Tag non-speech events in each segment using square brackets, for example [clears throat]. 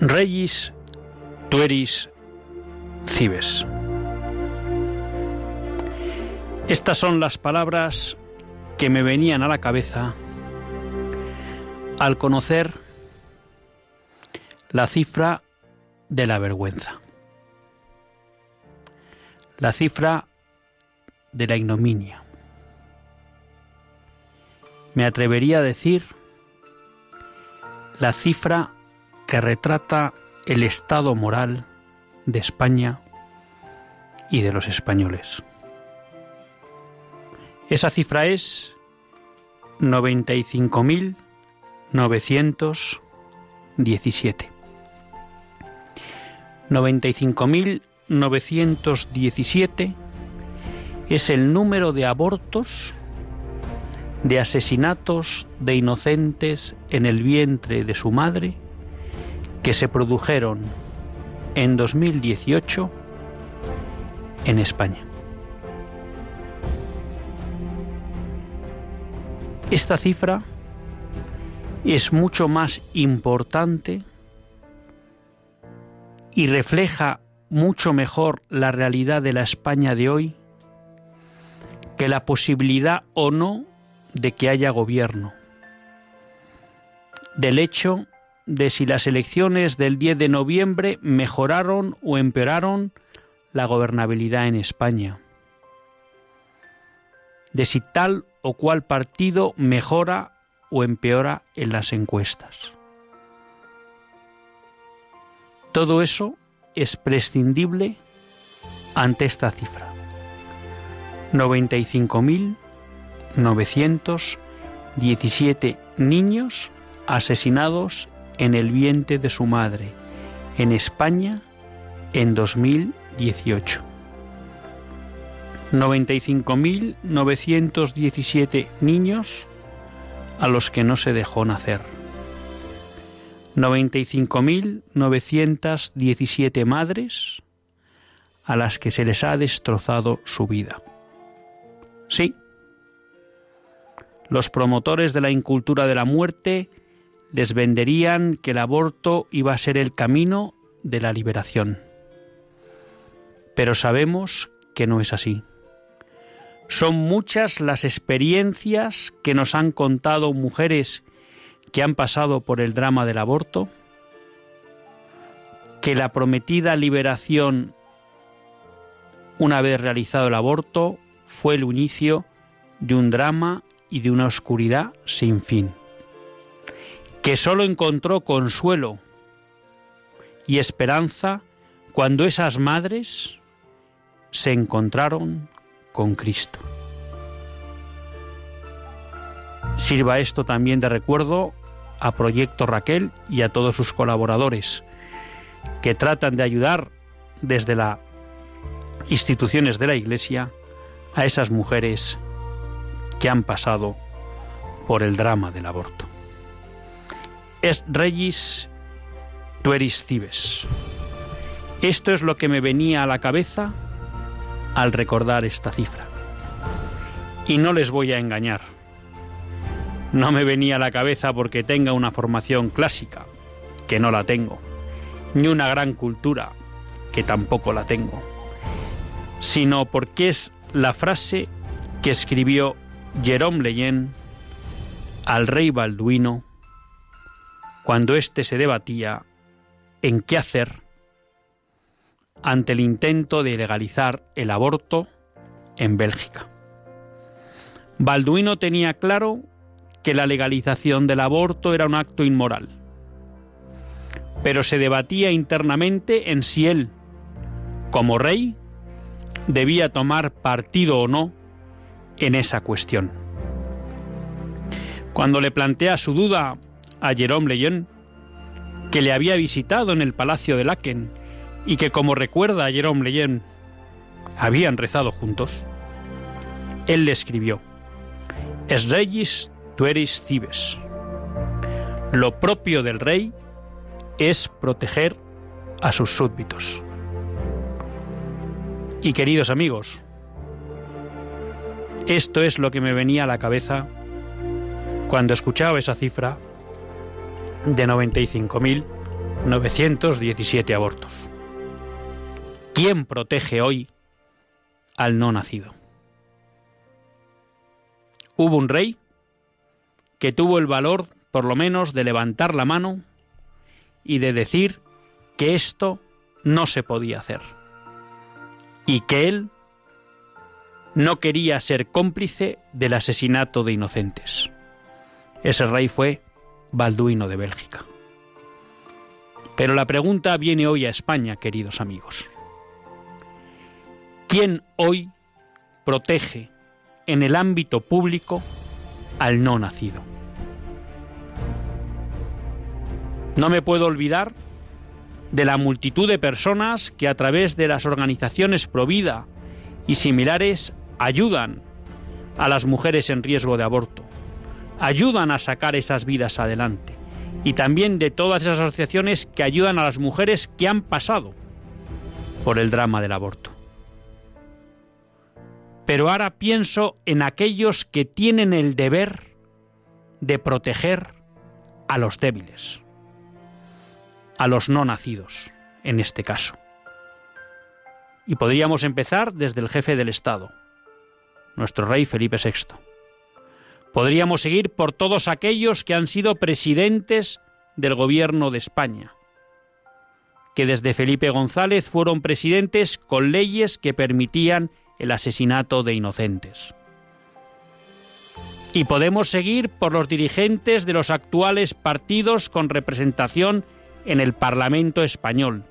Regis tueris cibes. Estas son las palabras que me venían a la cabeza al conocer la cifra de la vergüenza, la cifra de la ignominia. Me atrevería a decir la cifra que retrata el estado moral de España y de los españoles. Esa cifra es 95.917. 95.917 es el número de abortos, de asesinatos de inocentes en el vientre de su madre que se produjeron en 2018 en España. Esta cifra es mucho más importante y refleja mucho mejor la realidad de la España de hoy que la posibilidad o no de que haya gobierno, del hecho de si las elecciones del 10 de noviembre mejoraron o empeoraron la gobernabilidad en España, de si tal o cual partido mejora o empeora en las encuestas. Todo eso es prescindible ante esta cifra. 95.917 niños asesinados en el vientre de su madre en España en 2018. 95.917 niños a los que no se dejó nacer. 95.917 madres a las que se les ha destrozado su vida. Sí, los promotores de la incultura de la muerte les venderían que el aborto iba a ser el camino de la liberación. Pero sabemos que no es así. Son muchas las experiencias que nos han contado mujeres que han pasado por el drama del aborto, que la prometida liberación, una vez realizado el aborto, fue el inicio de un drama y de una oscuridad sin fin que sólo encontró consuelo y esperanza cuando esas madres se encontraron con Cristo. Sirva esto también de recuerdo a Proyecto Raquel y a todos sus colaboradores que tratan de ayudar desde las instituciones de la Iglesia a esas mujeres que han pasado por el drama del aborto. Es regis tueris cibes. Esto es lo que me venía a la cabeza al recordar esta cifra. Y no les voy a engañar. No me venía a la cabeza porque tenga una formación clásica que no la tengo, ni una gran cultura, que tampoco la tengo, sino porque es la frase que escribió Jerome Leyen al rey Balduino cuando éste se debatía en qué hacer ante el intento de legalizar el aborto en Bélgica. Balduino tenía claro que la legalización del aborto era un acto inmoral, pero se debatía internamente en si él, como rey, debía tomar partido o no en esa cuestión. Cuando le plantea su duda a Jerome Leyen, que le había visitado en el palacio de Laken y que, como recuerda a Jerome Leyen, habían rezado juntos, él le escribió: Es regis tu eris cibes. Lo propio del rey es proteger a sus súbditos. Y queridos amigos, esto es lo que me venía a la cabeza cuando escuchaba esa cifra de 95.917 abortos. ¿Quién protege hoy al no nacido? Hubo un rey que tuvo el valor, por lo menos, de levantar la mano y de decir que esto no se podía hacer y que él no quería ser cómplice del asesinato de inocentes. Ese rey fue Balduino de Bélgica. Pero la pregunta viene hoy a España, queridos amigos. ¿Quién hoy protege en el ámbito público al no nacido? No me puedo olvidar de la multitud de personas que a través de las organizaciones Provida y similares ayudan a las mujeres en riesgo de aborto, ayudan a sacar esas vidas adelante y también de todas esas asociaciones que ayudan a las mujeres que han pasado por el drama del aborto. Pero ahora pienso en aquellos que tienen el deber de proteger a los débiles a los no nacidos, en este caso. Y podríamos empezar desde el jefe del Estado, nuestro rey Felipe VI. Podríamos seguir por todos aquellos que han sido presidentes del gobierno de España, que desde Felipe González fueron presidentes con leyes que permitían el asesinato de inocentes. Y podemos seguir por los dirigentes de los actuales partidos con representación en el Parlamento español,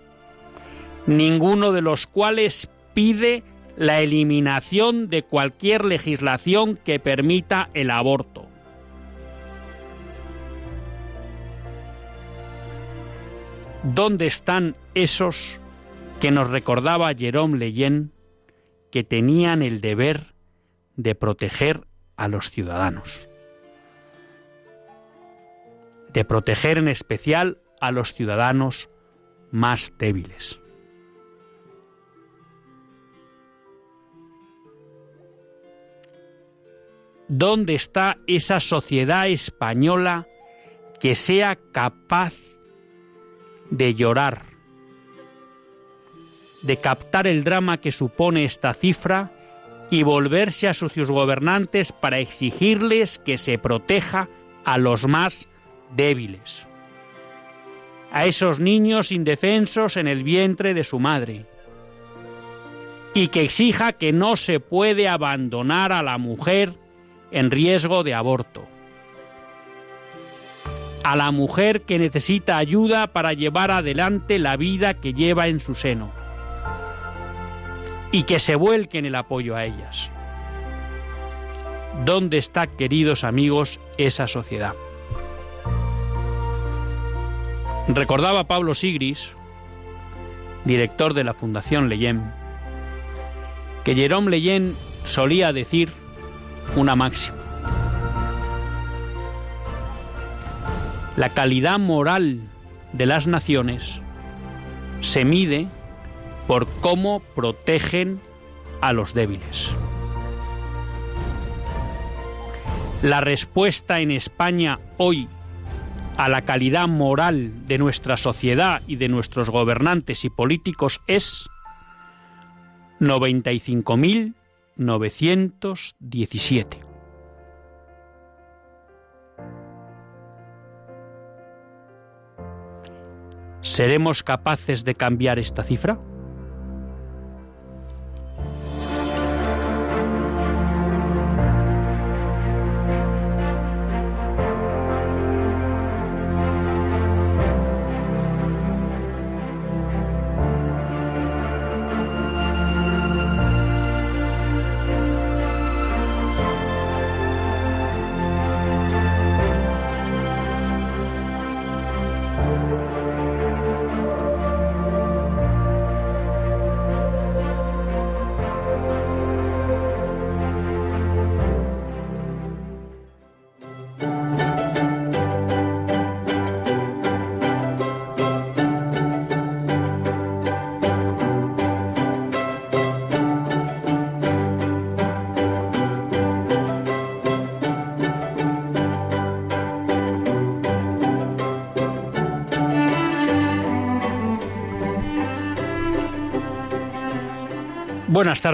ninguno de los cuales pide la eliminación de cualquier legislación que permita el aborto. ¿Dónde están esos que nos recordaba Jerome Leyen que tenían el deber de proteger a los ciudadanos? De proteger en especial a los ciudadanos más débiles. ¿Dónde está esa sociedad española que sea capaz de llorar, de captar el drama que supone esta cifra y volverse a sus gobernantes para exigirles que se proteja a los más débiles? a esos niños indefensos en el vientre de su madre y que exija que no se puede abandonar a la mujer en riesgo de aborto, a la mujer que necesita ayuda para llevar adelante la vida que lleva en su seno y que se vuelque en el apoyo a ellas. ¿Dónde está, queridos amigos, esa sociedad? Recordaba Pablo Sigris, director de la Fundación Leyen, que Jerome Leyen solía decir una máxima. La calidad moral de las naciones se mide por cómo protegen a los débiles. La respuesta en España hoy a la calidad moral de nuestra sociedad y de nuestros gobernantes y políticos es 95.917. ¿Seremos capaces de cambiar esta cifra?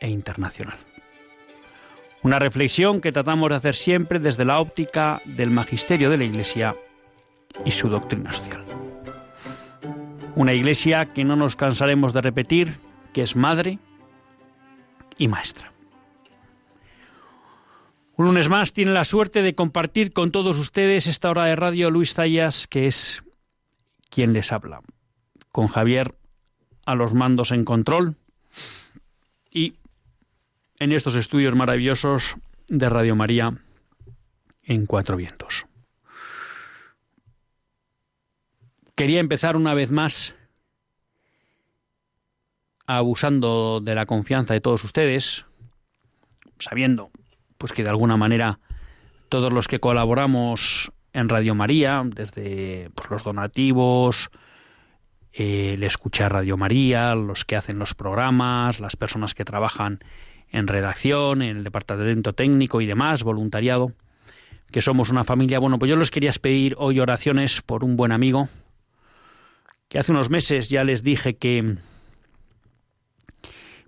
e internacional. Una reflexión que tratamos de hacer siempre desde la óptica del magisterio de la Iglesia y su doctrina social. Una Iglesia que no nos cansaremos de repetir que es madre y maestra. Un lunes más tiene la suerte de compartir con todos ustedes esta hora de radio Luis Zayas, que es quien les habla, con Javier a los mandos en control y en estos estudios maravillosos de Radio María en Cuatro Vientos. Quería empezar una vez más abusando de la confianza de todos ustedes, sabiendo pues que de alguna manera todos los que colaboramos en Radio María, desde pues, los donativos, el escuchar Radio María, los que hacen los programas, las personas que trabajan en redacción, en el departamento técnico y demás, voluntariado, que somos una familia. Bueno, pues yo les quería pedir hoy oraciones por un buen amigo, que hace unos meses ya les dije que,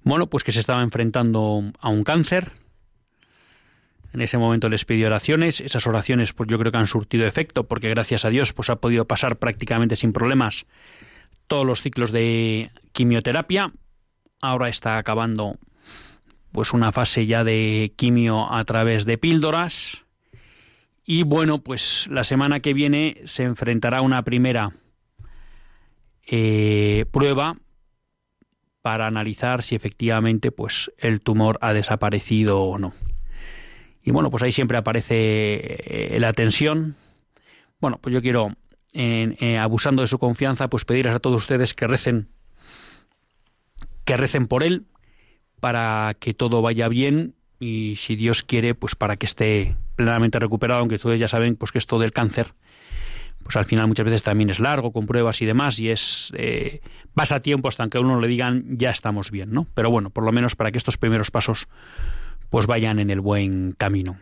bueno, pues que se estaba enfrentando a un cáncer. En ese momento les pedí oraciones. Esas oraciones, pues yo creo que han surtido efecto, porque gracias a Dios, pues ha podido pasar prácticamente sin problemas todos los ciclos de quimioterapia. Ahora está acabando pues una fase ya de quimio a través de píldoras. Y bueno, pues la semana que viene se enfrentará a una primera eh, prueba para analizar si efectivamente pues el tumor ha desaparecido o no. Y bueno, pues ahí siempre aparece eh, la tensión. Bueno, pues yo quiero, eh, abusando de su confianza, pues pedirles a todos ustedes que recen, que recen por él, para que todo vaya bien y si Dios quiere, pues para que esté plenamente recuperado, aunque ustedes ya saben pues que esto del cáncer, pues al final muchas veces también es largo, con pruebas y demás, y es eh, pasa tiempo hasta que a uno le digan ya estamos bien, ¿no? Pero bueno, por lo menos para que estos primeros pasos pues vayan en el buen camino.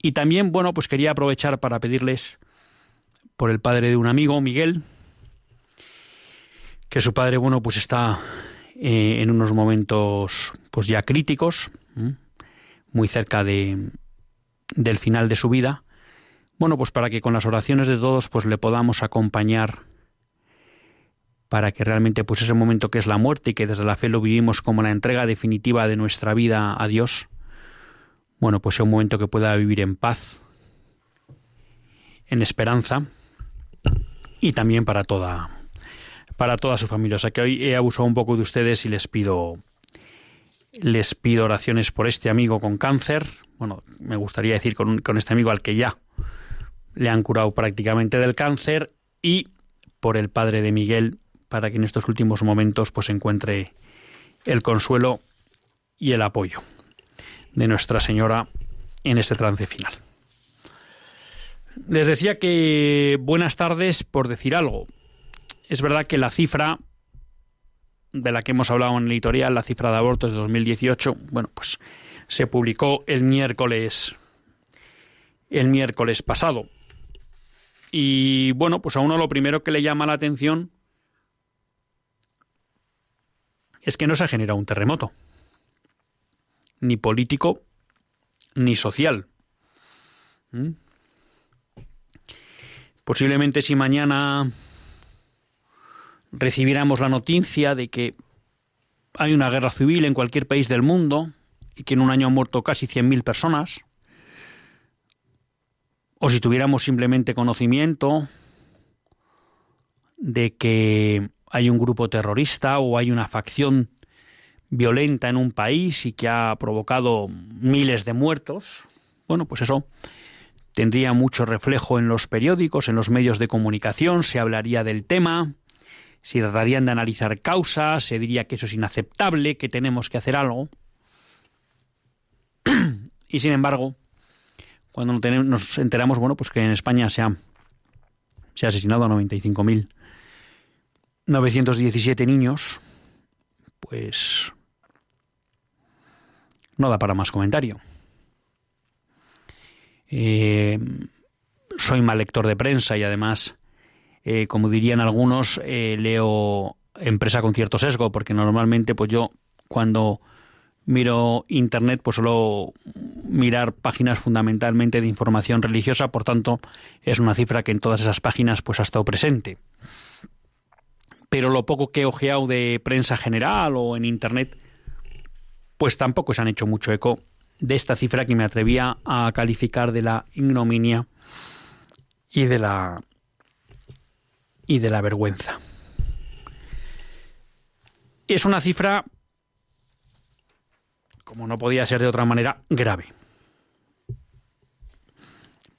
Y también, bueno, pues quería aprovechar para pedirles por el padre de un amigo, Miguel, que su padre, bueno, pues está eh, en unos momentos pues ya críticos, muy cerca de, del final de su vida. Bueno, pues para que con las oraciones de todos pues le podamos acompañar para que realmente pues ese momento que es la muerte y que desde la fe lo vivimos como la entrega definitiva de nuestra vida a Dios, bueno, pues sea un momento que pueda vivir en paz, en esperanza y también para toda para toda su familia. O sea que hoy he abusado un poco de ustedes y les pido les pido oraciones por este amigo con cáncer. Bueno, me gustaría decir con, con este amigo al que ya le han curado prácticamente del cáncer y por el padre de Miguel para que en estos últimos momentos pues encuentre el consuelo y el apoyo de Nuestra Señora en este trance final. Les decía que buenas tardes por decir algo. Es verdad que la cifra de la que hemos hablado en el editorial, la cifra de abortos de 2018, bueno, pues se publicó el miércoles el miércoles pasado. Y bueno, pues a uno lo primero que le llama la atención es que no se ha generado un terremoto, ni político ni social. ¿Mm? Posiblemente si mañana recibiéramos la noticia de que hay una guerra civil en cualquier país del mundo y que en un año han muerto casi 100.000 personas, o si tuviéramos simplemente conocimiento de que hay un grupo terrorista o hay una facción violenta en un país y que ha provocado miles de muertos, bueno, pues eso tendría mucho reflejo en los periódicos, en los medios de comunicación, se hablaría del tema, se tratarían de analizar causas, se diría que eso es inaceptable, que tenemos que hacer algo. [clears throat] y sin embargo, cuando nos enteramos, bueno, pues que en España se ha, se ha asesinado a 95.917 niños, pues no da para más comentario. Eh, soy mal lector de prensa y además, eh, como dirían algunos, eh, leo empresa con cierto sesgo, porque normalmente pues yo cuando miro internet pues solo mirar páginas fundamentalmente de información religiosa, por tanto es una cifra que en todas esas páginas pues ha estado presente. Pero lo poco que he ojeado de prensa general o en internet pues tampoco se han hecho mucho eco de esta cifra que me atrevía a calificar de la ignominia y de la y de la vergüenza. Es una cifra como no podía ser de otra manera, grave,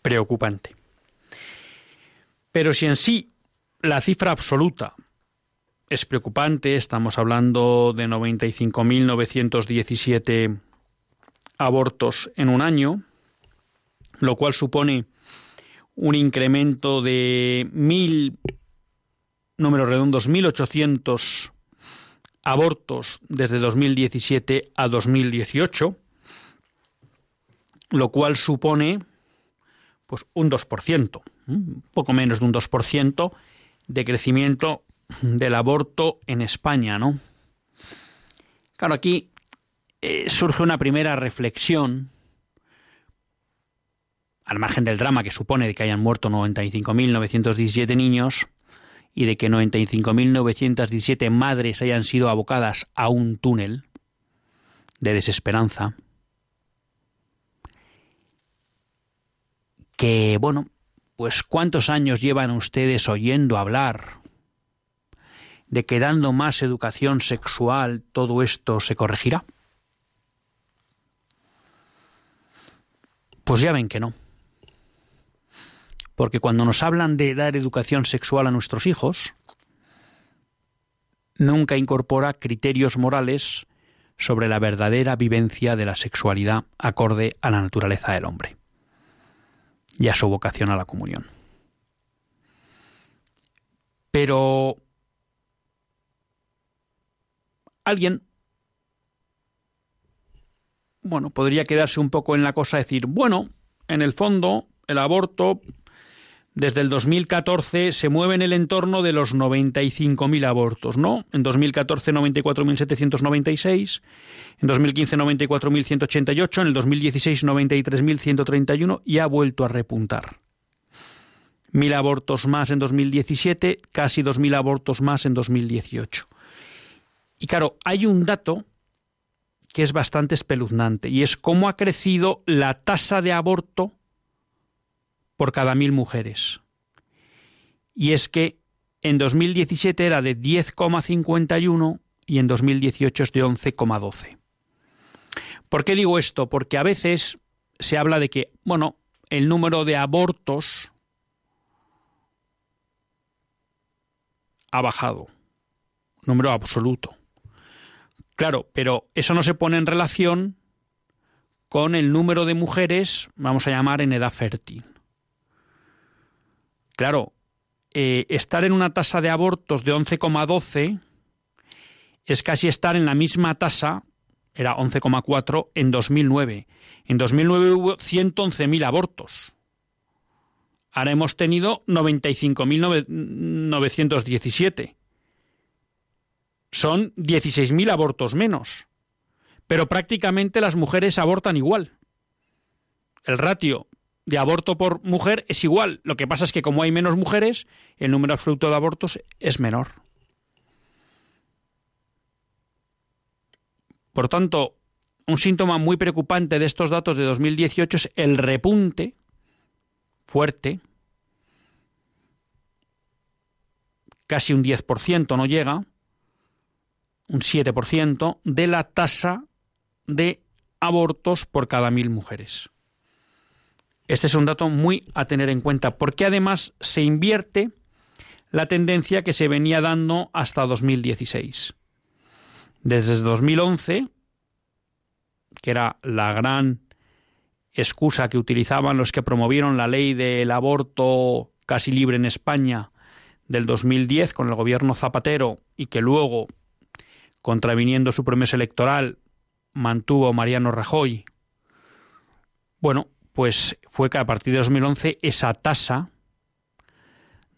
preocupante. Pero si en sí la cifra absoluta es preocupante, estamos hablando de 95.917 abortos en un año, lo cual supone un incremento de mil, números redondos, 1.800 abortos desde 2017 a 2018, lo cual supone pues un 2%, un poco menos de un 2% de crecimiento del aborto en España, ¿no? Claro, aquí eh, surge una primera reflexión, al margen del drama que supone de que hayan muerto 95.917 niños y de que 95.917 madres hayan sido abocadas a un túnel de desesperanza, que, bueno, pues cuántos años llevan ustedes oyendo hablar de que dando más educación sexual todo esto se corregirá? Pues ya ven que no. Porque cuando nos hablan de dar educación sexual a nuestros hijos, nunca incorpora criterios morales sobre la verdadera vivencia de la sexualidad acorde a la naturaleza del hombre y a su vocación a la comunión. Pero alguien, bueno, podría quedarse un poco en la cosa, decir, bueno, en el fondo, el aborto, desde el 2014 se mueve en el entorno de los 95.000 abortos, ¿no? En 2014 94.796, en 2015 94.188, en el 2016 93.131 y ha vuelto a repuntar. Mil abortos más en 2017, casi 2.000 abortos más en 2018. Y claro, hay un dato que es bastante espeluznante y es cómo ha crecido la tasa de aborto por cada mil mujeres. Y es que en 2017 era de 10,51 y en 2018 es de 11,12. ¿Por qué digo esto? Porque a veces se habla de que, bueno, el número de abortos ha bajado, número absoluto. Claro, pero eso no se pone en relación con el número de mujeres, vamos a llamar en edad fértil. Claro, eh, estar en una tasa de abortos de 11,12 es casi estar en la misma tasa, era 11,4 en 2009. En 2009 hubo 111.000 abortos. Ahora hemos tenido 95.917. Son 16.000 abortos menos. Pero prácticamente las mujeres abortan igual. El ratio de aborto por mujer es igual. Lo que pasa es que como hay menos mujeres, el número absoluto de abortos es menor. Por tanto, un síntoma muy preocupante de estos datos de 2018 es el repunte fuerte, casi un 10%, no llega, un 7% de la tasa de abortos por cada mil mujeres. Este es un dato muy a tener en cuenta, porque además se invierte la tendencia que se venía dando hasta 2016. Desde 2011, que era la gran excusa que utilizaban los que promovieron la ley del aborto casi libre en España del 2010 con el gobierno Zapatero y que luego, contraviniendo su promesa electoral, mantuvo Mariano Rajoy. Bueno, pues fue que a partir de 2011 esa tasa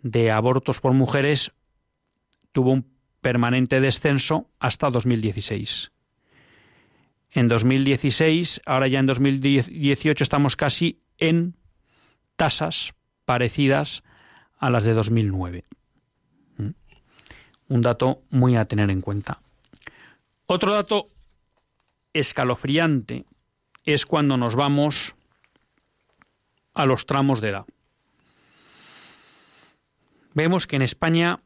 de abortos por mujeres tuvo un permanente descenso hasta 2016. En 2016, ahora ya en 2018 estamos casi en tasas parecidas a las de 2009. ¿Mm? Un dato muy a tener en cuenta. Otro dato escalofriante es cuando nos vamos a los tramos de edad. Vemos que en España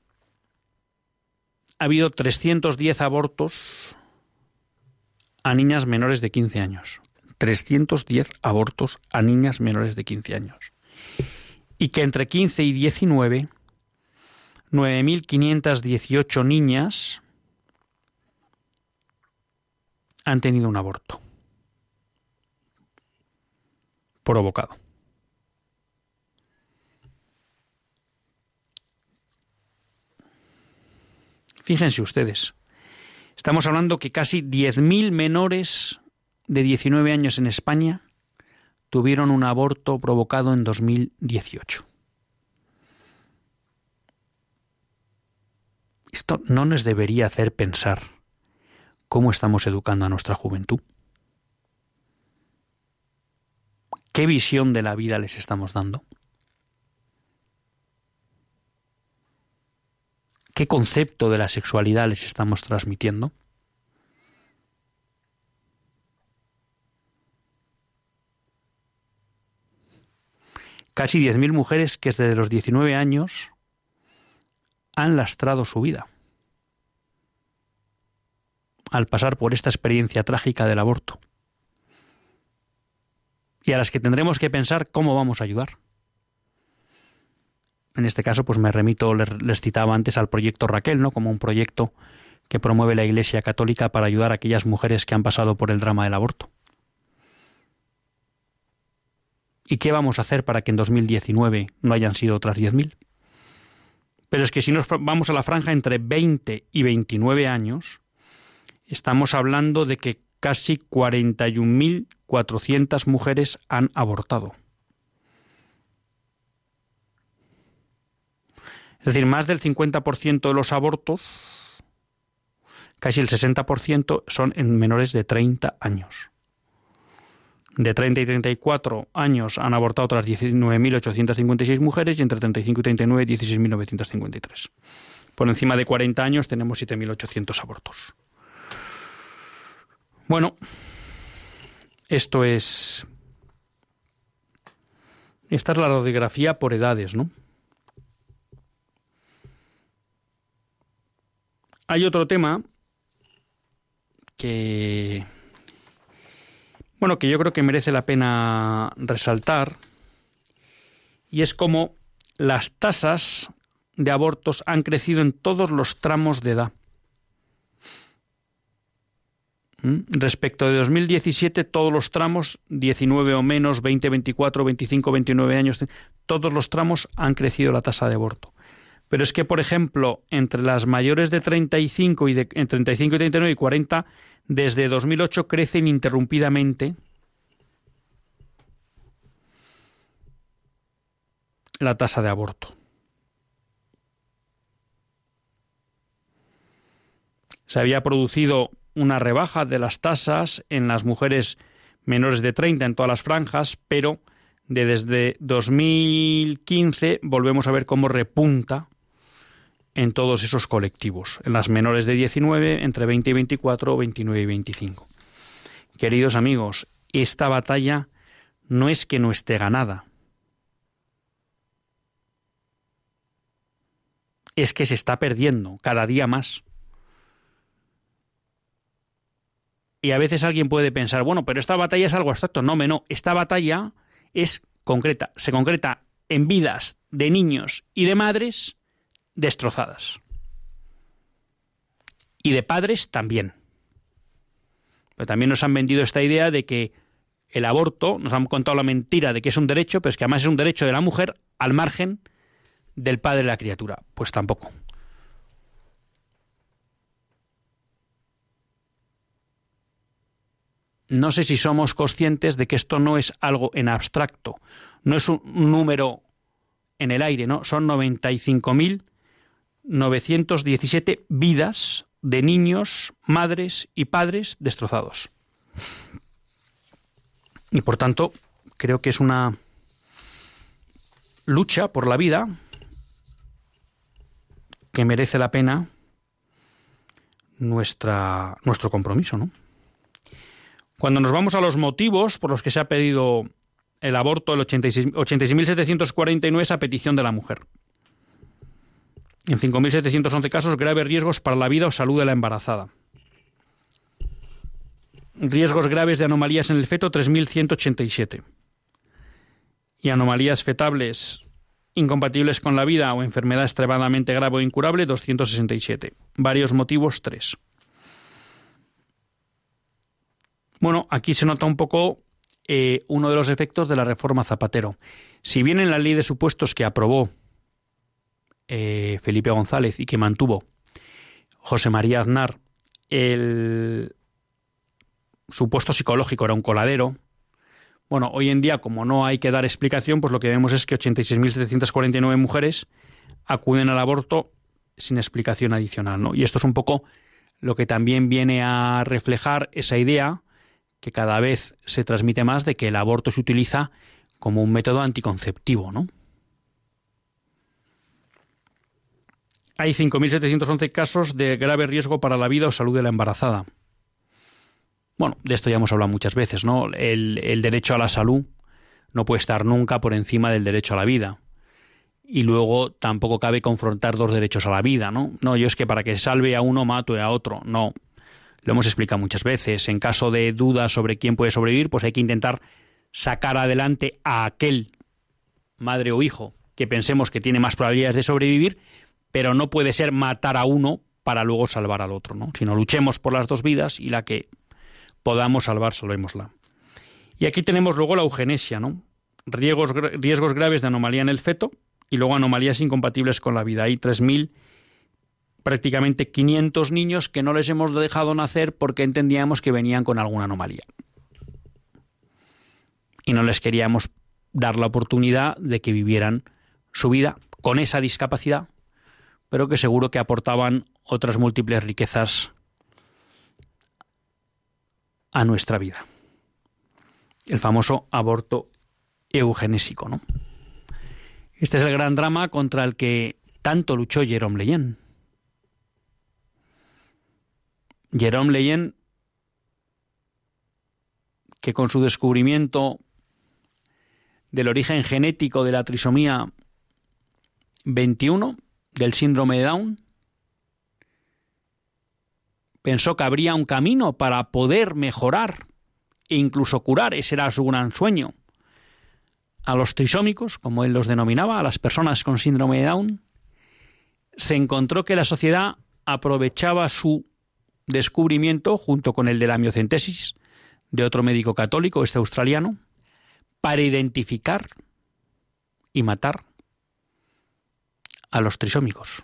ha habido 310 abortos a niñas menores de 15 años. 310 abortos a niñas menores de 15 años. Y que entre 15 y 19, 9.518 niñas han tenido un aborto provocado. Fíjense ustedes, estamos hablando que casi 10.000 menores de 19 años en España tuvieron un aborto provocado en 2018. Esto no nos debería hacer pensar cómo estamos educando a nuestra juventud. ¿Qué visión de la vida les estamos dando? ¿Qué concepto de la sexualidad les estamos transmitiendo? Casi 10.000 mujeres que desde los 19 años han lastrado su vida al pasar por esta experiencia trágica del aborto y a las que tendremos que pensar cómo vamos a ayudar. En este caso, pues me remito, les citaba antes al proyecto Raquel, ¿no? Como un proyecto que promueve la Iglesia Católica para ayudar a aquellas mujeres que han pasado por el drama del aborto. ¿Y qué vamos a hacer para que en 2019 no hayan sido otras 10.000? Pero es que si nos vamos a la franja entre 20 y 29 años, estamos hablando de que casi 41.400 mujeres han abortado. Es decir, más del 50% de los abortos, casi el 60%, son en menores de 30 años. De 30 y 34 años han abortado otras 19.856 mujeres y entre 35 y 39 16.953. Por encima de 40 años tenemos 7.800 abortos. Bueno, esto es... Esta es la radiografía por edades, ¿no? Hay otro tema que bueno, que yo creo que merece la pena resaltar y es como las tasas de abortos han crecido en todos los tramos de edad. ¿Mm? Respecto de 2017, todos los tramos, 19 o menos, 20, 24, 25, 29 años, todos los tramos han crecido la tasa de aborto. Pero es que, por ejemplo, entre las mayores de 35 y de, en 35 y 39 y 40, desde 2008 crece ininterrumpidamente la tasa de aborto. Se había producido una rebaja de las tasas en las mujeres menores de 30 en todas las franjas, pero de desde 2015 volvemos a ver cómo repunta en todos esos colectivos, en las menores de 19, entre 20 y 24, 29 y 25. Queridos amigos, esta batalla no es que no esté ganada, es que se está perdiendo cada día más. Y a veces alguien puede pensar, bueno, pero esta batalla es algo abstracto. No, no, esta batalla es concreta, se concreta en vidas de niños y de madres destrozadas. Y de padres también. Pero también nos han vendido esta idea de que el aborto, nos han contado la mentira de que es un derecho, pero es que además es un derecho de la mujer al margen del padre de la criatura. Pues tampoco. No sé si somos conscientes de que esto no es algo en abstracto, no es un número en el aire, ¿no? Son 95.917 vidas de niños, madres y padres destrozados. Y por tanto, creo que es una lucha por la vida que merece la pena nuestra, nuestro compromiso, ¿no? Cuando nos vamos a los motivos por los que se ha pedido el aborto, el 86.749 es a petición de la mujer. En 5.711 casos, graves riesgos para la vida o salud de la embarazada. Riesgos graves de anomalías en el feto, 3.187. Y anomalías fetables incompatibles con la vida o enfermedad extremadamente grave o incurable, 267. Varios motivos, 3. Bueno, aquí se nota un poco eh, uno de los efectos de la reforma Zapatero. Si bien en la ley de supuestos que aprobó eh, Felipe González y que mantuvo José María Aznar, el supuesto psicológico era un coladero, bueno, hoy en día, como no hay que dar explicación, pues lo que vemos es que 86.749 mujeres acuden al aborto sin explicación adicional, ¿no? Y esto es un poco lo que también viene a reflejar esa idea que cada vez se transmite más de que el aborto se utiliza como un método anticonceptivo, ¿no? Hay 5.711 casos de grave riesgo para la vida o salud de la embarazada. Bueno, de esto ya hemos hablado muchas veces, ¿no? El, derecho a la salud no puede estar nunca por encima del derecho a la vida. Y luego tampoco cabe confrontar dos derechos a la vida, ¿no? No, yo es que para que salve a uno mato a otro. No. Lo hemos explicado muchas veces. En caso de dudas sobre quién puede sobrevivir, pues hay que intentar sacar adelante a aquel madre o hijo que pensemos que tiene más probabilidades de sobrevivir, pero no puede ser matar a uno para luego salvar al otro, ¿no? Sino luchemos por las dos vidas y la que podamos salvar, salvémosla. Y aquí tenemos luego la eugenesia, ¿no? Riesgos, riesgos graves de anomalía en el feto y luego anomalías incompatibles con la vida. Hay 3.000, prácticamente 500 niños que no les hemos dejado nacer porque entendíamos que venían con alguna anomalía. Y no les queríamos dar la oportunidad de que vivieran su vida con esa discapacidad, pero que seguro que aportaban otras múltiples riquezas a nuestra vida. El famoso aborto eugenésico, ¿no? Este es el gran drama contra el que tanto luchó Jerome Leyen. Jerome Leyen, que con su descubrimiento del origen genético de la trisomía 21, del síndrome de Down, Pensó que habría un camino para poder mejorar e incluso curar, ese era su gran sueño. A los trisómicos, como él los denominaba, a las personas con síndrome de Down, se encontró que la sociedad aprovechaba su descubrimiento, junto con el de la miocentesis, de otro médico católico, este australiano, para identificar y matar a los trisómicos.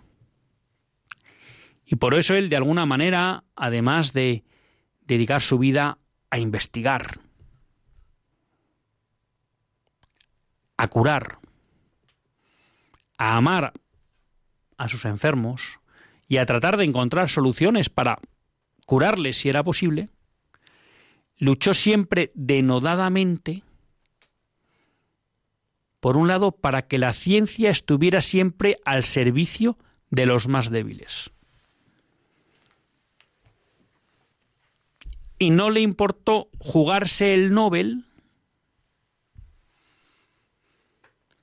Y por eso él, de alguna manera, además de dedicar su vida a investigar, a curar, a amar a sus enfermos y a tratar de encontrar soluciones para curarles si era posible, luchó siempre denodadamente, por un lado, para que la ciencia estuviera siempre al servicio de los más débiles. Y no le importó jugarse el Nobel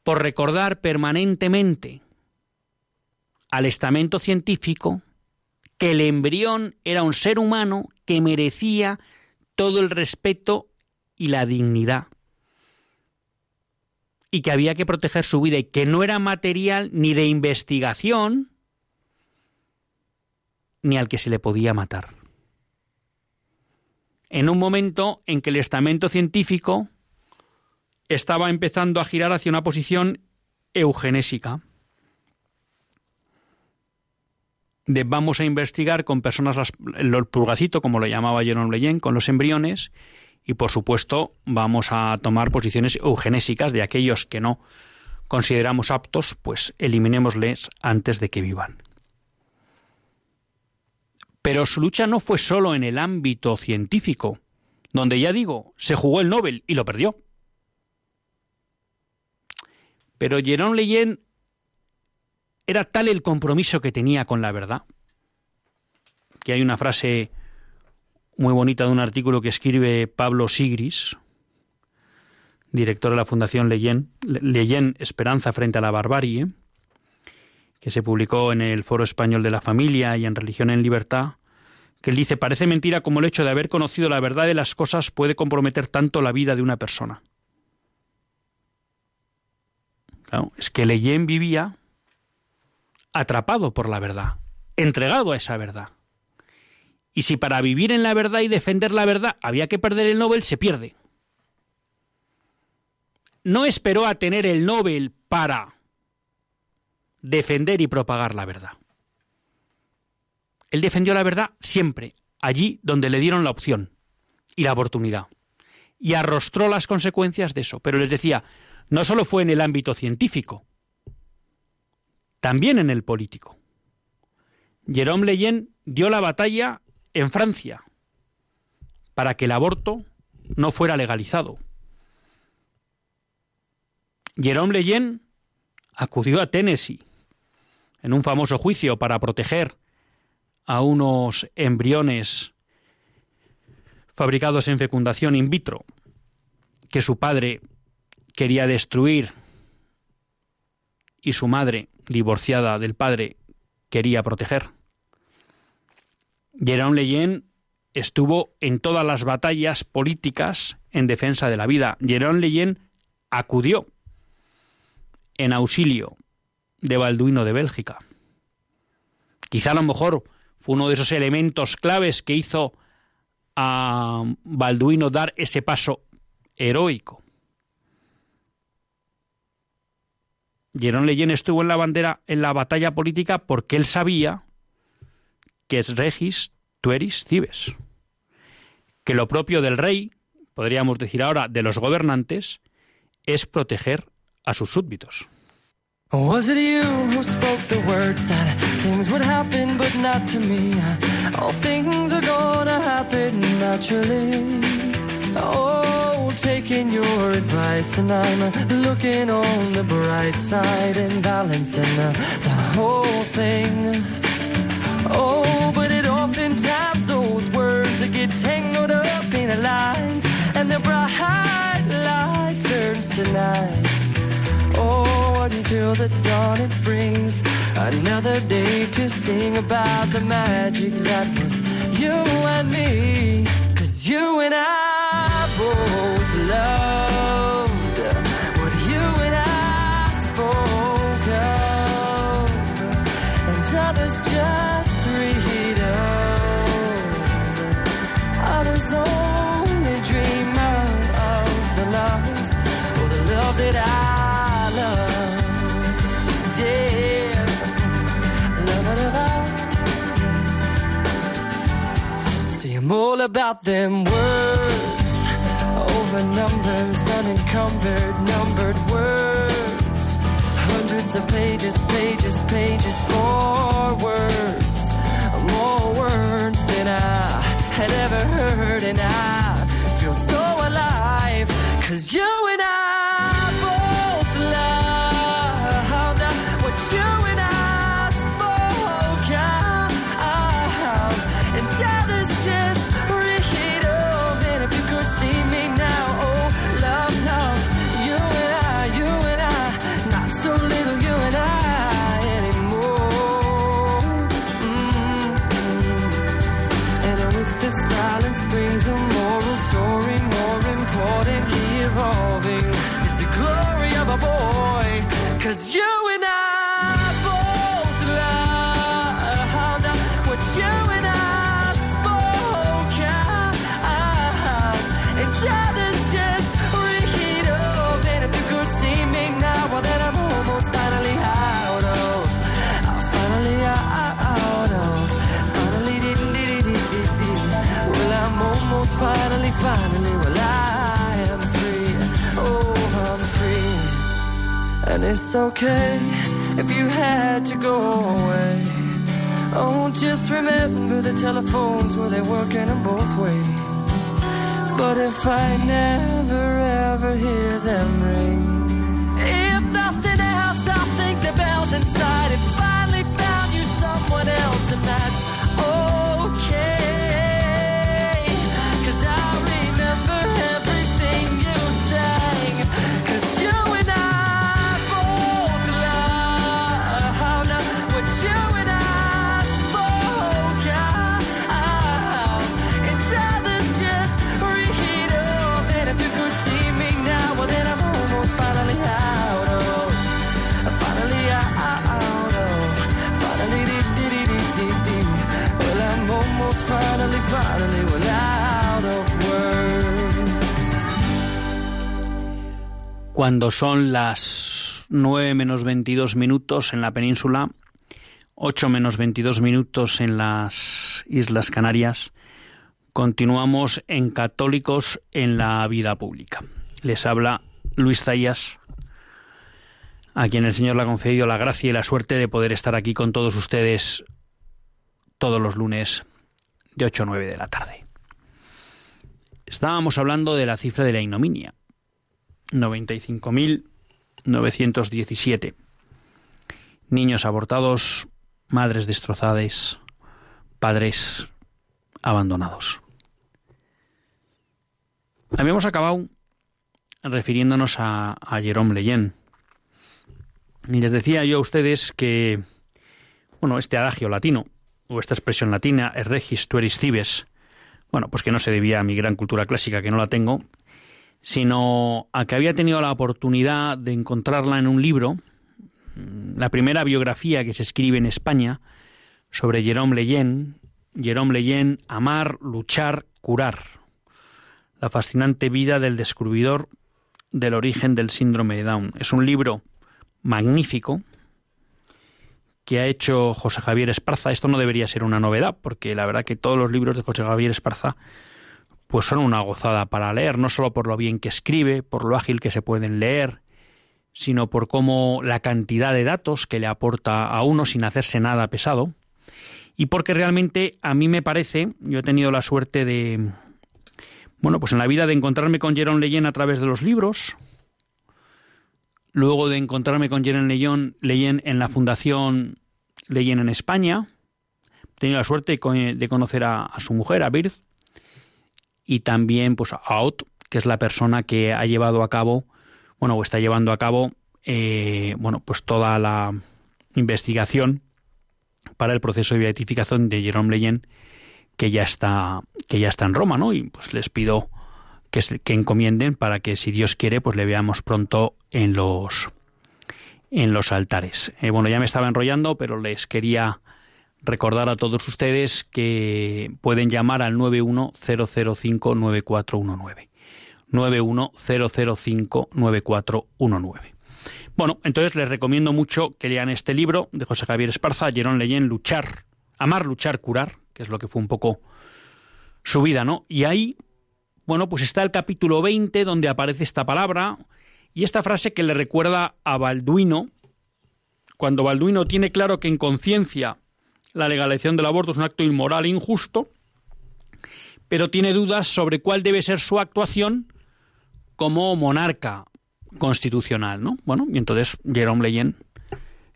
por recordar permanentemente al estamento científico que el embrión era un ser humano que merecía todo el respeto y la dignidad y que había que proteger su vida y que no era material ni de investigación ni al que se le podía matar. En un momento en que el estamento científico estaba empezando a girar hacia una posición eugenésica. De vamos a investigar con personas el purgacito, como lo llamaba Jerome Leyen, con los embriones, y por supuesto vamos a tomar posiciones eugenésicas de aquellos que no consideramos aptos, pues eliminémosles antes de que vivan. Pero su lucha no fue solo en el ámbito científico, donde ya digo, se jugó el Nobel y lo perdió. Pero Jerón Leyen era tal el compromiso que tenía con la verdad, que hay una frase muy bonita de un artículo que escribe Pablo Sigris, director de la Fundación Leyen, Leyen Esperanza frente a la barbarie, que se publicó en el Foro Español de la Familia y en Religión en Libertad, que él dice, parece mentira como el hecho de haber conocido la verdad de las cosas puede comprometer tanto la vida de una persona es que Leyen vivía atrapado por la verdad, entregado a esa verdad. Y si para vivir en la verdad y defender la verdad había que perder el Nobel, se pierde. No esperó a tener el Nobel para defender y propagar la verdad. Él defendió la verdad siempre, allí donde le dieron la opción y la oportunidad. Y arrostró las consecuencias de eso. Pero les decía, no solo fue en el ámbito científico, también en el político. Jérôme Leyen dio la batalla en Francia para que el aborto no fuera legalizado. Jérôme Leyen acudió a Tennessee en un famoso juicio para proteger a unos embriones fabricados en fecundación in vitro que su padre quería destruir y su madre, divorciada del padre, quería proteger. Jérôme Leyen estuvo en todas las batallas políticas en defensa de la vida. Jérôme Leyen acudió en auxilio de Balduino de Bélgica. Quizá a lo mejor fue uno de esos elementos claves que hizo a Balduino dar ese paso heroico. Jerón Leyen estuvo en la bandera en la batalla política porque él sabía que es regis tueris cibes, que lo propio del rey, podríamos decir ahora de los gobernantes, es proteger a sus súbditos. Was it you who spoke the words that things would happen but not to me? All things are gonna happen naturally. Oh, taking your advice, and I'm looking on the bright side and balancing the, the whole thing. Oh, get tangled up in the lines, and the bright light turns to night. Oh, until the dawn it brings another day to sing about the magic that was you and me. Cause you and I both about them words over numbers, unencumbered, numbered words. Hundreds of pages, pages, pages for words. More words than I had ever heard, and I feel so alive. Cause you Cause you it's okay if you had to go away. Oh, just remember the telephones, well, they're working in both ways. But if I never ever hear them ring, if nothing else, I'll think the bells inside Cuando son las 9 menos 22 minutos en la península, 8 menos 22 minutos en las Islas Canarias, continuamos en Católicos en la Vida Pública. Les habla Luis Zayas, a quien el Señor le ha concedido la gracia y la suerte de poder estar aquí con todos ustedes todos los lunes de 8 a 9 de la tarde. Estábamos hablando de la cifra de la ignominia. 95.917. Niños abortados, madres destrozadas, padres abandonados. Habíamos acabado refiriéndonos a, a Jerome Leyen. Y les decía yo a ustedes que, bueno, este adagio latino, o esta expresión latina, es regis tueris cibes, bueno, pues que no se debía a mi gran cultura clásica, que no la tengo, sino a que había tenido la oportunidad de encontrarla en un libro, la primera biografía que se escribe en España sobre Jerome Leyen, Jerome Leyen, Amar, Luchar, Curar, la fascinante vida del descubridor del origen del síndrome de Down. Es un libro magnífico que ha hecho José Javier Esparza. Esto no debería ser una novedad, porque la verdad que todos los libros de José Javier Esparza pues son una gozada para leer, no solo por lo bien que escribe, por lo ágil que se pueden leer, sino por cómo la cantidad de datos que le aporta a uno sin hacerse nada pesado, y porque realmente a mí me parece, yo he tenido la suerte de, bueno, pues en la vida de encontrarme con Jerón Leyen a través de los libros, luego de encontrarme con Jerón Leyen en la Fundación Leyen en España, he tenido la suerte de conocer a, a su mujer, a Birth, y también pues a Ott, que es la persona que ha llevado a cabo, bueno, o está llevando a cabo, eh, bueno, pues toda la investigación para el proceso de beatificación de Jerome Leyen, que ya está, que ya está en Roma, ¿no? Y pues les pido que, que encomienden para que, si Dios quiere, pues le veamos pronto en los en los altares. Eh, bueno, ya me estaba enrollando, pero les quería recordar a todos ustedes que pueden llamar al 910059419. 910059419. Bueno, entonces les recomiendo mucho que lean este libro de José Javier Esparza, Jerón Leyen, Luchar, Amar, Luchar, Curar, que es lo que fue un poco su vida, ¿no? Y ahí, bueno, pues está el capítulo 20 donde aparece esta palabra y esta frase que le recuerda a Balduino, cuando Balduino tiene claro que en conciencia la legalización del aborto es un acto inmoral e injusto, pero tiene dudas sobre cuál debe ser su actuación como monarca constitucional, ¿no? Bueno, y entonces Jerome Leyen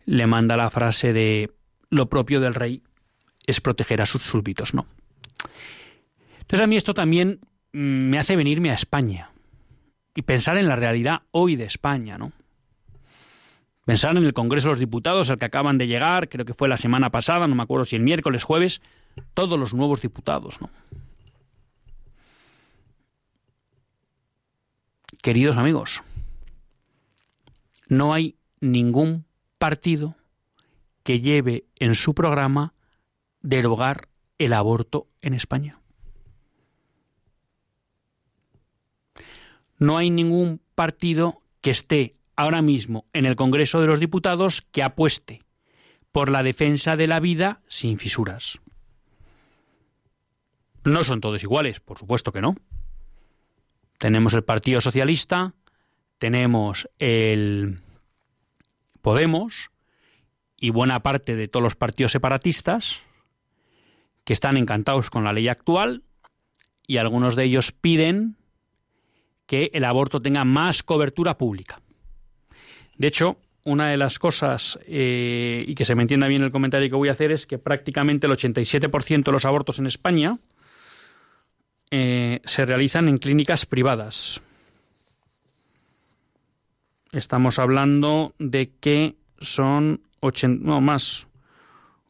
le manda la frase de lo propio del rey es proteger a sus súbditos, ¿no? Entonces a mí esto también mm, me hace venirme a España y pensar en la realidad hoy de España, ¿no? Pensar en el Congreso de los Diputados, al que acaban de llegar, creo que fue la semana pasada, no me acuerdo si el miércoles, jueves, todos los nuevos diputados. Queridos amigos, no hay ningún partido que lleve en su programa derogar el aborto en España. No hay ningún partido que esté ahora mismo en el Congreso de los Diputados que apueste por la defensa de la vida sin fisuras. No son todos iguales, por supuesto que no. Tenemos el Partido Socialista, tenemos el Podemos y buena parte de todos los partidos separatistas que están encantados con la ley actual y algunos de ellos piden que el aborto tenga más cobertura pública. De hecho, una de las cosas, eh, y que se me entienda bien el comentario que voy a hacer, es que prácticamente el 87% de los abortos en España eh, se realizan en clínicas privadas. Estamos hablando de que son no, más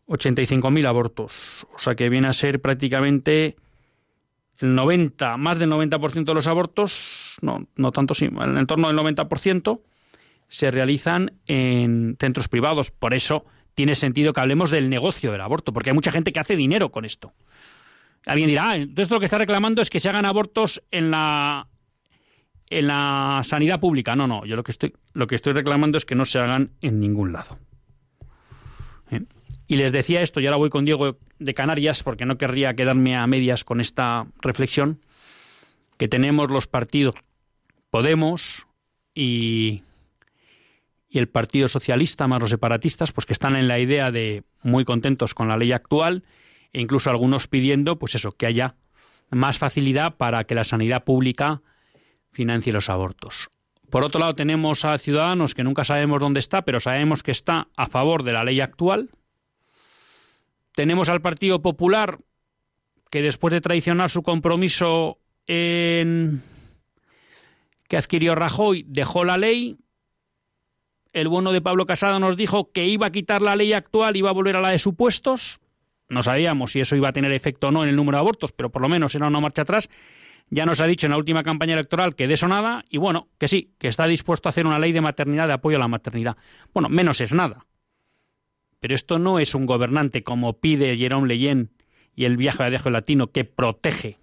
85.000 abortos. O sea que viene a ser prácticamente el 90, más del 90% de los abortos, no, no tanto, sí, en torno del 90%, se realizan en centros privados. Por eso tiene sentido que hablemos del negocio del aborto, porque hay mucha gente que hace dinero con esto. Alguien dirá, ah, entonces lo que está reclamando es que se hagan abortos en la en la sanidad pública. No, no, yo lo que estoy lo que estoy reclamando es que no se hagan en ningún lado. ¿Eh? Y les decía esto, y ahora voy con Diego de Canarias, porque no querría quedarme a medias con esta reflexión, que tenemos los partidos Podemos y, y el Partido Socialista, más los separatistas, pues que están en la idea de muy contentos con la ley actual e incluso algunos pidiendo, pues eso, que haya más facilidad para que la sanidad pública financie los abortos. Por otro lado, tenemos a Ciudadanos que nunca sabemos dónde está, pero sabemos que está a favor de la ley actual. Tenemos al Partido Popular que después de traicionar su compromiso en... que adquirió Rajoy, dejó la ley. El bueno de Pablo Casado nos dijo que iba a quitar la ley actual y iba a volver a la de supuestos. No sabíamos si eso iba a tener efecto o no en el número de abortos, pero por lo menos era una marcha atrás. Ya nos ha dicho en la última campaña electoral que de eso nada, y bueno, que sí, que está dispuesto a hacer una ley de maternidad, de apoyo a la maternidad. Bueno, menos es nada. Pero esto no es un gobernante como pide Jerome Leyen y el viaje de Latino que protege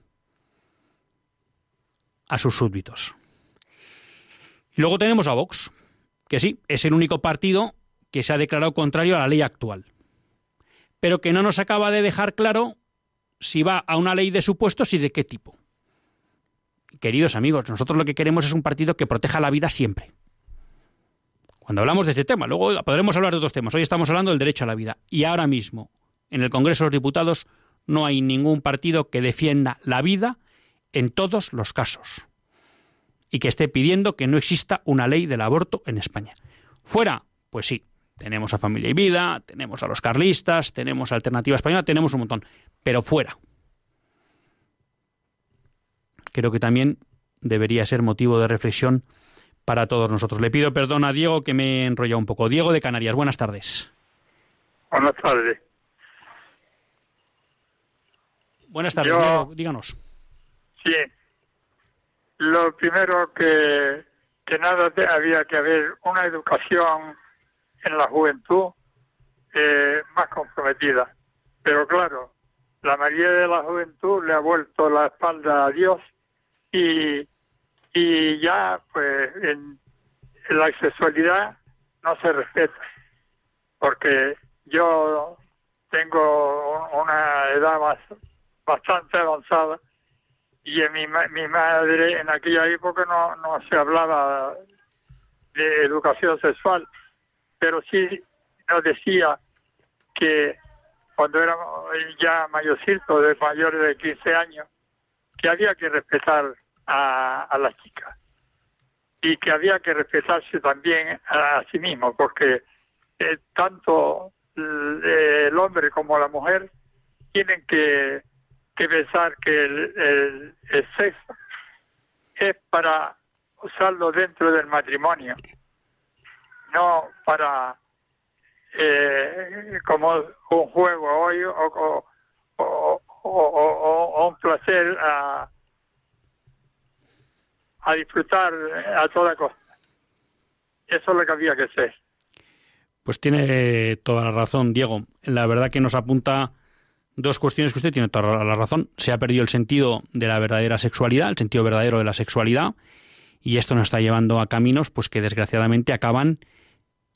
a sus súbditos. Luego tenemos a Vox, que sí, es el único partido que se ha declarado contrario a la ley actual pero que no nos acaba de dejar claro si va a una ley de supuestos y de qué tipo. Queridos amigos, nosotros lo que queremos es un partido que proteja la vida siempre. Cuando hablamos de este tema, luego podremos hablar de otros temas. Hoy estamos hablando del derecho a la vida. Y ahora mismo, en el Congreso de los Diputados, no hay ningún partido que defienda la vida en todos los casos. Y que esté pidiendo que no exista una ley del aborto en España. Fuera, pues sí, tenemos a Familia y Vida, tenemos a los carlistas, tenemos a Alternativa Española, tenemos un montón, pero fuera. Creo que también debería ser motivo de reflexión para todos nosotros. Le pido perdón a Diego que me he enrollado un poco. Diego de Canarias, buenas tardes. Buenas tardes. Buenas tardes, Diego, díganos. Sí. Lo primero que, que nada había que haber una educación en la juventud eh, más comprometida. Pero claro, la mayoría de la juventud le ha vuelto la espalda a Dios y, y ya pues en, la sexualidad no se respeta. Porque yo tengo una edad más, bastante avanzada y en mi, mi madre en aquella época no, no se hablaba de educación sexual, pero sí nos decía que cuando éramos ya mayorcitos, de mayores de 15 años, que había que respetar a, a las chicas y que había que respetarse también a, sí mismo, porque eh, tanto el, hombre como la mujer tienen que, que pensar que el, el, sexo es para usarlo dentro del matrimonio, no para eh, como un juego hoy o, un placer a, a disfrutar a toda costa. Eso es lo que había que ser. Pues tiene toda la razón, Diego. La verdad que nos apunta dos cuestiones que usted tiene toda la razón. Se ha perdido el sentido de la verdadera sexualidad, el sentido verdadero de la sexualidad, y esto nos está llevando a caminos pues que desgraciadamente acaban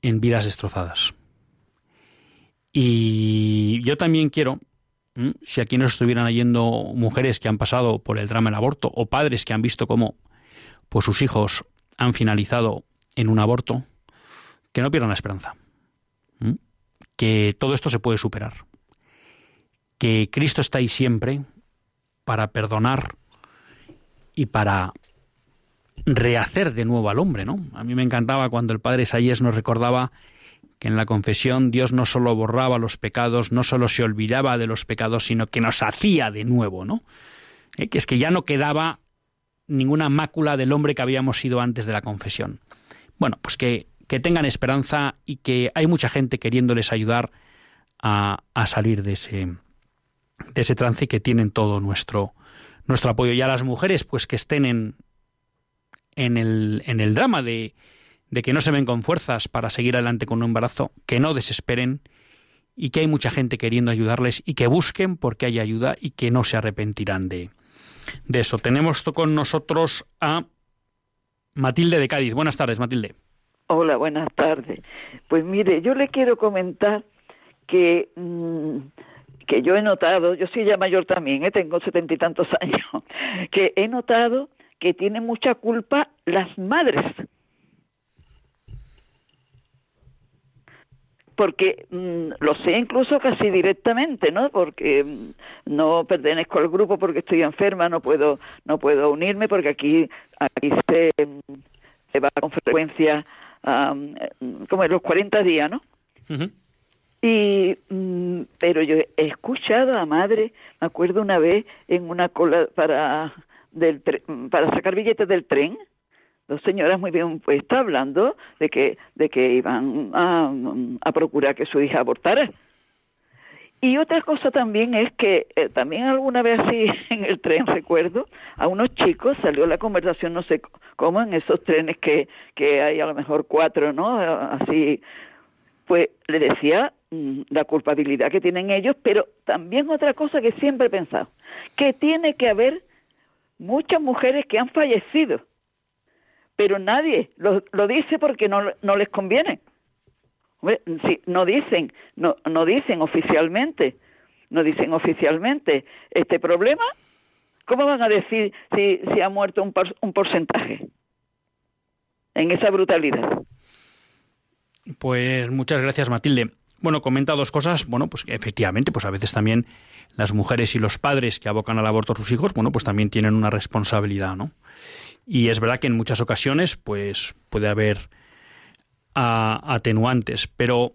en vidas destrozadas. Y yo también quiero, si aquí nos estuvieran yendo mujeres que han pasado por el drama del aborto o padres que han visto cómo pues sus hijos han finalizado en un aborto, que no pierdan la esperanza. Que todo esto se puede superar. Que Cristo está ahí siempre para perdonar y para rehacer de nuevo al hombre, ¿no? A mí me encantaba cuando el padre Sayes nos recordaba que en la confesión Dios no solo borraba los pecados, no solo se olvidaba de los pecados, sino que nos hacía de nuevo, ¿no? Eh, que es que ya no quedaba ninguna mácula del hombre que habíamos sido antes de la confesión. Bueno, pues que, que tengan esperanza y que hay mucha gente queriéndoles ayudar a, a, salir de ese, de ese trance y que tienen todo nuestro, nuestro apoyo. Y a las mujeres, pues que estén en, en, el, en el drama de, de que no se ven con fuerzas para seguir adelante con un embarazo, que no desesperen y que hay mucha gente queriendo ayudarles y que busquen porque hay ayuda y que no se arrepentirán de, de eso. Tenemos con nosotros a Matilde de Cádiz. Buenas tardes, Matilde. Hola, buenas tardes. Pues mire, yo le quiero comentar que, mm, que yo he notado, yo soy ya mayor también, ¿eh? tengo setenta y tantos [laughs] años, que he notado que tienen mucha culpa las madres porque mm, lo sé incluso casi directamente, ¿no? Porque mm, no pertenezco al grupo porque estoy enferma, no puedo no puedo unirme porque aquí aquí se, mm, se va con frecuencia como en los 40 días, ¿no? Y pero yo he escuchado a madre, me acuerdo una vez en una cola para del para sacar billetes del tren dos señoras muy bien puestas hablando de que, de que iban a, a procurar que su hija abortara. Y otra cosa también es que eh, también alguna vez así [laughs] en el tren, recuerdo, a unos chicos salió la conversación, no sé cómo, en esos trenes que, que hay a lo mejor cuatro, ¿no? Así, pues le decía mm, la culpabilidad que tienen ellos, pero también otra cosa que siempre he pensado, que tiene que haber muchas mujeres que han fallecido pero nadie lo, lo dice porque no, no les conviene. Si no dicen, no, no dicen oficialmente, no dicen oficialmente este problema, ¿cómo van a decir si, si ha muerto un, un porcentaje en esa brutalidad? Pues muchas gracias, Matilde. Bueno, comenta dos cosas. Bueno, pues efectivamente, pues a veces también las mujeres y los padres que abocan al aborto a sus hijos, bueno, pues también tienen una responsabilidad, ¿no? Y es verdad que en muchas ocasiones pues puede haber atenuantes, pero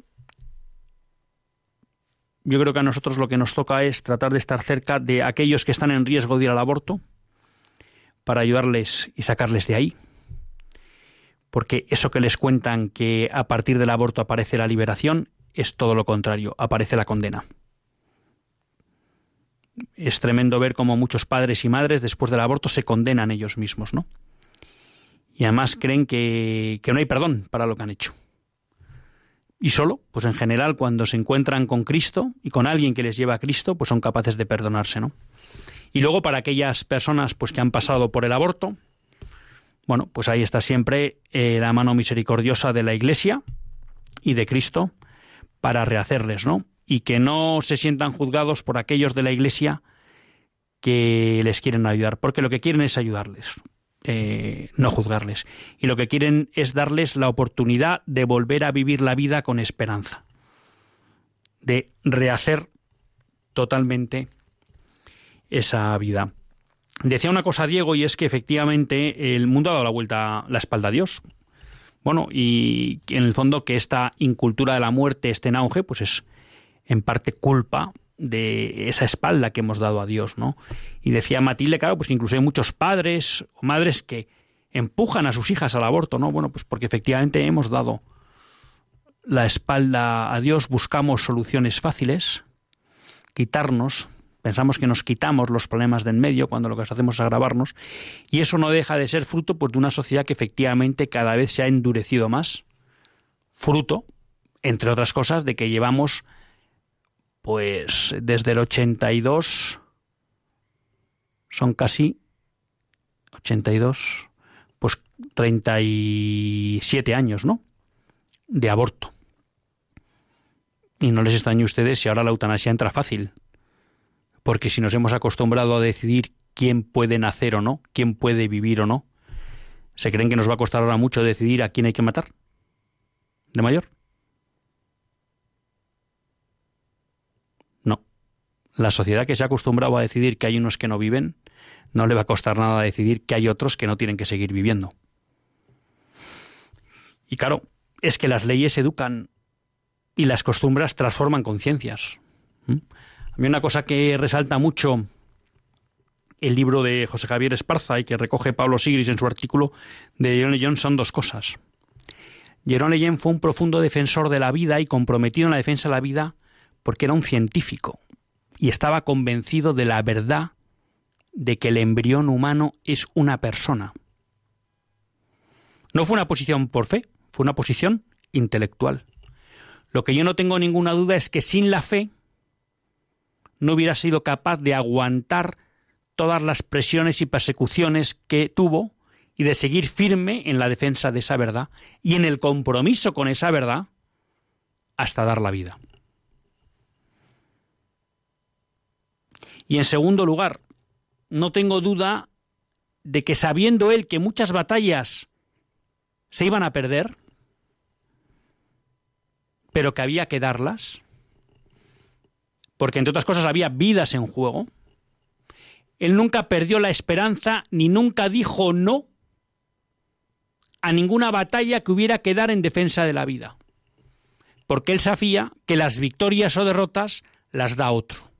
yo creo que a nosotros lo que nos toca es tratar de estar cerca de aquellos que están en riesgo de ir al aborto para ayudarles y sacarles de ahí. Porque eso que les cuentan que a partir del aborto aparece la liberación es todo lo contrario, aparece la condena. Es tremendo ver cómo muchos padres y madres después del aborto se condenan ellos mismos, ¿no? y además creen que, no hay perdón para lo que han hecho. Y solo, pues en general, cuando se encuentran con Cristo y con alguien que les lleva a Cristo, pues son capaces de perdonarse, ¿no? Y luego para aquellas personas pues que han pasado por el aborto, bueno, pues ahí está siempre eh, la mano misericordiosa de la Iglesia y de Cristo para rehacerles, ¿no? Y que no se sientan juzgados por aquellos de la Iglesia que les quieren ayudar, porque lo que quieren es ayudarles, eh, no juzgarles. Y lo que quieren es darles la oportunidad de volver a vivir la vida con esperanza, de rehacer totalmente esa vida. Decía una cosa Diego y es que efectivamente el mundo ha dado la vuelta la espalda a Dios. Bueno, y en el fondo que esta incultura de la muerte esté en auge, pues es en parte culpa de esa espalda que hemos dado a Dios, ¿no? Y decía Matilde, claro, pues incluso hay muchos padres o madres que empujan a sus hijas al aborto, ¿no? Bueno, pues porque efectivamente hemos dado la espalda a Dios, buscamos soluciones fáciles, quitarnos, pensamos que nos quitamos los problemas de en medio cuando lo que hacemos es agravarnos, y eso no deja de ser fruto pues, de una sociedad que efectivamente cada vez se ha endurecido más, fruto, entre otras cosas, de que llevamos pues desde el 82 son casi 82, pues 37 años, ¿no? De aborto. Y no les extrañe a ustedes si ahora la eutanasia entra fácil. Porque si nos hemos acostumbrado a decidir quién puede nacer o no, quién puede vivir o no, ¿se creen que nos va a costar ahora mucho decidir a quién hay que matar? ¿De mayor? La sociedad que se ha acostumbrado a decidir que hay unos que no viven, no le va a costar nada decidir que hay otros que no tienen que seguir viviendo. Y claro, es que las leyes educan y las costumbres transforman conciencias. Mí una cosa que resalta mucho el libro de José Javier Esparza y que recoge Pablo Sigris en su artículo de Jerome Leyen son dos cosas. Jerome Leyen fue un profundo defensor de la vida y comprometido en la defensa de la vida porque era un científico, y estaba convencido de la verdad de que el embrión humano es una persona. No fue una posición por fe, fue una posición intelectual. Lo que yo no tengo ninguna duda es que sin la fe no hubiera sido capaz de aguantar todas las presiones y persecuciones que tuvo y de seguir firme en la defensa de esa verdad y en el compromiso con esa verdad hasta dar la vida. Y en segundo lugar, no tengo duda de que sabiendo él que muchas batallas se iban a perder, pero que había que darlas, porque entre otras cosas había vidas en juego, él nunca perdió la esperanza ni nunca dijo no a ninguna batalla que hubiera que dar en defensa de la vida, porque él sabía que las victorias o derrotas las da otro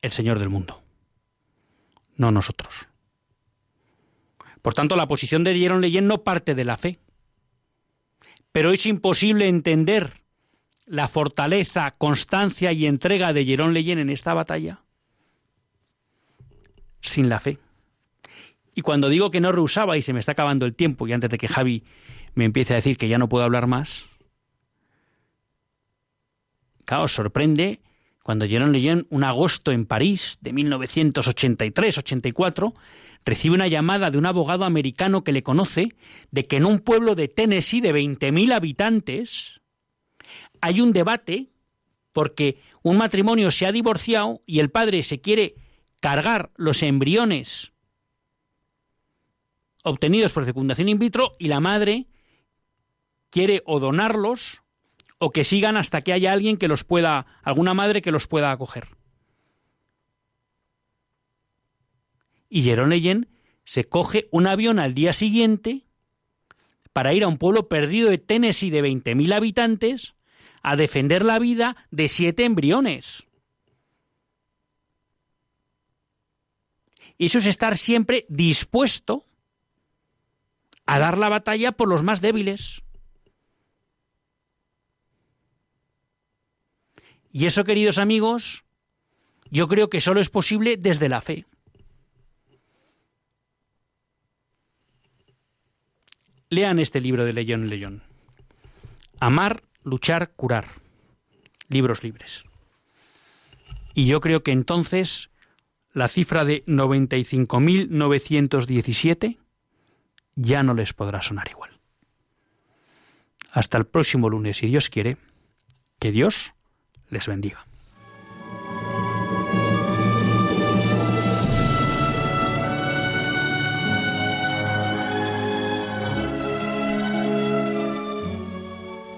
el Señor del mundo, no nosotros. Por tanto, la posición de Jerón Leyen no parte de la fe. Pero es imposible entender la fortaleza, constancia y entrega de Jerón Leyen en esta batalla sin la fe. Y cuando digo que no rehusaba y se me está acabando el tiempo, y antes de que Javi me empiece a decir que ya no puedo hablar más, claro, sorprende cuando Jerome Leyen, un agosto en París de 1983-84, recibe una llamada de un abogado americano que le conoce de que en un pueblo de Tennessee de 20.000 habitantes hay un debate porque un matrimonio se ha divorciado y el padre se quiere cargar los embriones obtenidos por fecundación in vitro y la madre quiere o donarlos o que sigan hasta que haya alguien que los pueda, alguna madre que los pueda acoger. Y Jerón Leyen se coge un avión al día siguiente para ir a un pueblo perdido de Tennessee de 20.000 habitantes a defender la vida de siete embriones. Eso es estar siempre dispuesto a dar la batalla por los más débiles. Y eso, queridos amigos, yo creo que solo es posible desde la fe. Lean este libro de León León. Amar, luchar, curar. Libros libres. Y yo creo que entonces la cifra de 95.917 ya no les podrá sonar igual. Hasta el próximo lunes, si Dios quiere, que Dios les bendiga.